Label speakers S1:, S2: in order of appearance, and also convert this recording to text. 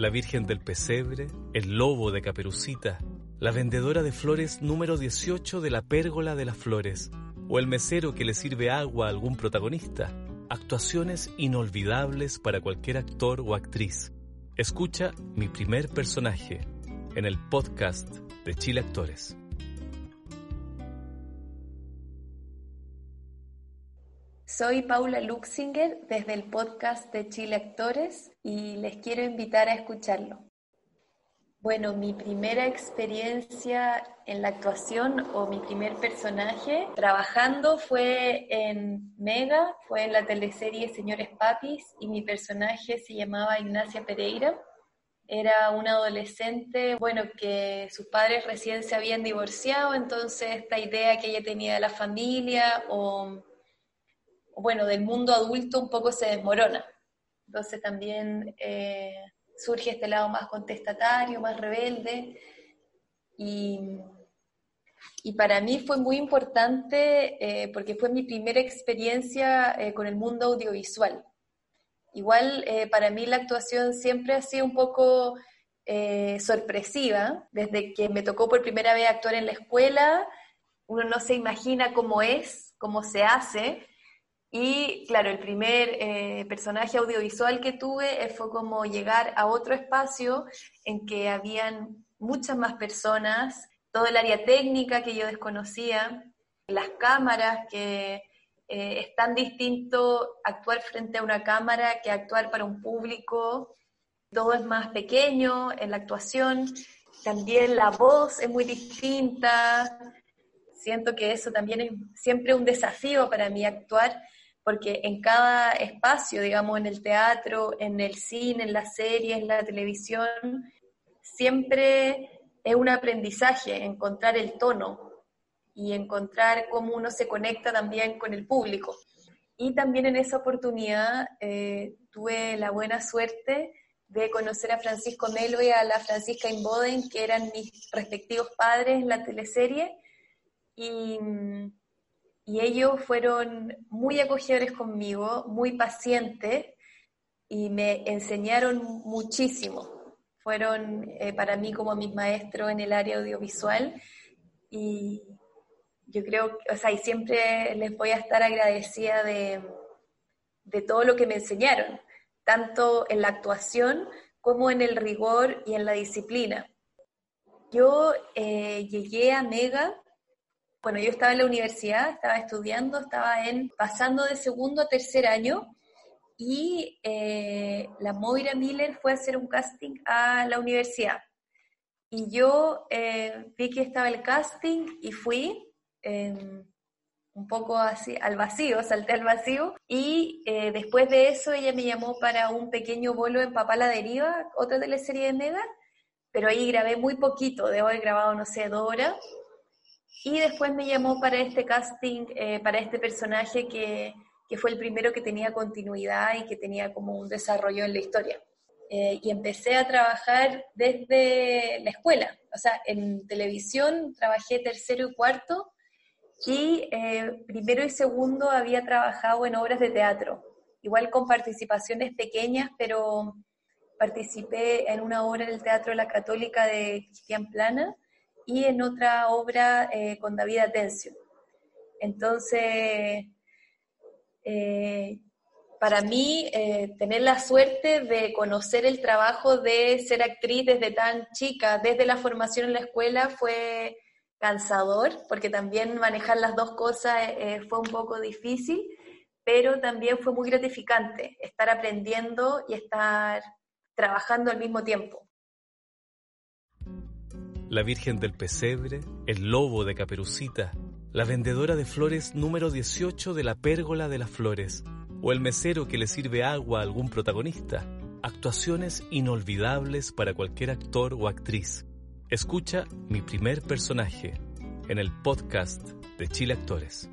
S1: la Virgen del Pesebre, el Lobo de Caperucita, la vendedora de flores número 18 de la Pérgola de las Flores, o el mesero que le sirve agua a algún protagonista. Actuaciones inolvidables para cualquier actor o actriz. Escucha Mi primer personaje en el podcast de Chile Actores.
S2: Soy Paula Luxinger desde el podcast de Chile Actores y les quiero invitar a escucharlo. Bueno, mi primera experiencia en la actuación o mi primer personaje trabajando fue en Mega, fue en la teleserie Señores Papis y mi personaje se llamaba Ignacia Pereira. Era una adolescente, bueno, que sus padres recién se habían divorciado, entonces esta idea que ella tenía de la familia o, bueno, del mundo adulto un poco se desmorona. Entonces también... Eh, surge este lado más contestatario, más rebelde. Y, para mí fue muy importante eh, porque fue mi primera experiencia eh, con el mundo audiovisual. Igual para mí la actuación siempre ha sido un poco sorpresiva. Desde que me tocó por primera vez actuar en la escuela, uno no se imagina cómo es, cómo se hace, y claro, el primer eh, personaje audiovisual que tuve eh, fue como llegar a otro espacio en que habían muchas más personas, todo el área técnica que yo desconocía, las cámaras que eh, es tan distinto actuar frente a una cámara que actuar para un público, todo es más pequeño en la actuación, también la voz es muy distinta, siento que eso también es siempre un desafío para mí actuar porque en cada espacio, digamos, en el teatro, en el cine, en las series, en la televisión, siempre es un aprendizaje encontrar el tono y encontrar cómo uno se conecta también con el público. Y también en esa oportunidad eh, tuve la buena suerte de conocer a Francisco Melo y a la Francisca Inboden, que eran mis respectivos padres en la teleserie. Y y ellos fueron muy acogedores conmigo, muy pacientes y me enseñaron muchísimo. Fueron eh, para mí como mis maestros en el área audiovisual y yo creo, o sea, y siempre les voy a estar agradecida de, de todo lo que me enseñaron, tanto en la actuación como en el rigor y en la disciplina. Yo eh, llegué a Mega bueno, yo estaba en la universidad, estaba estudiando, estaba en pasando de segundo a tercer año y eh, la Moira Miller fue a hacer un casting a la universidad. Y yo eh, vi que estaba el casting y fui em, un poco así al vacío, salté al vacío. Y eh, después de eso ella me llamó para un pequeño bolo en Papá la Deriva, otra teleserie de Mega, pero ahí grabé muy poquito, debo haber grabado, no sé, dos horas y después me llamó para este casting, eh, para este personaje que, que, fue el primero que tenía continuidad y que tenía como un desarrollo en la historia. Eh, y empecé a trabajar desde la escuela, o sea, en televisión trabajé tercero y cuarto y eh, primero y segundo había trabajado en obras de teatro, igual con participaciones pequeñas, pero participé en una obra del Teatro de la Católica de Cristian Plana, y en otra obra eh, con David Atencio. Entonces, eh, para mí, eh, tener la suerte de conocer el trabajo de ser actriz desde tan chica, desde la formación en la escuela, fue cansador, porque también manejar las dos cosas fue un poco difícil, pero también fue muy gratificante estar aprendiendo y estar trabajando al mismo tiempo
S1: la Virgen del Pesebre, el Lobo de Caperucita, la vendedora de flores número 18 de la Pérgola de las Flores, o el mesero que le sirve agua a algún protagonista. Actuaciones inolvidables para cualquier actor o actriz. Escucha Mi primer personaje en el podcast de Chile Actores.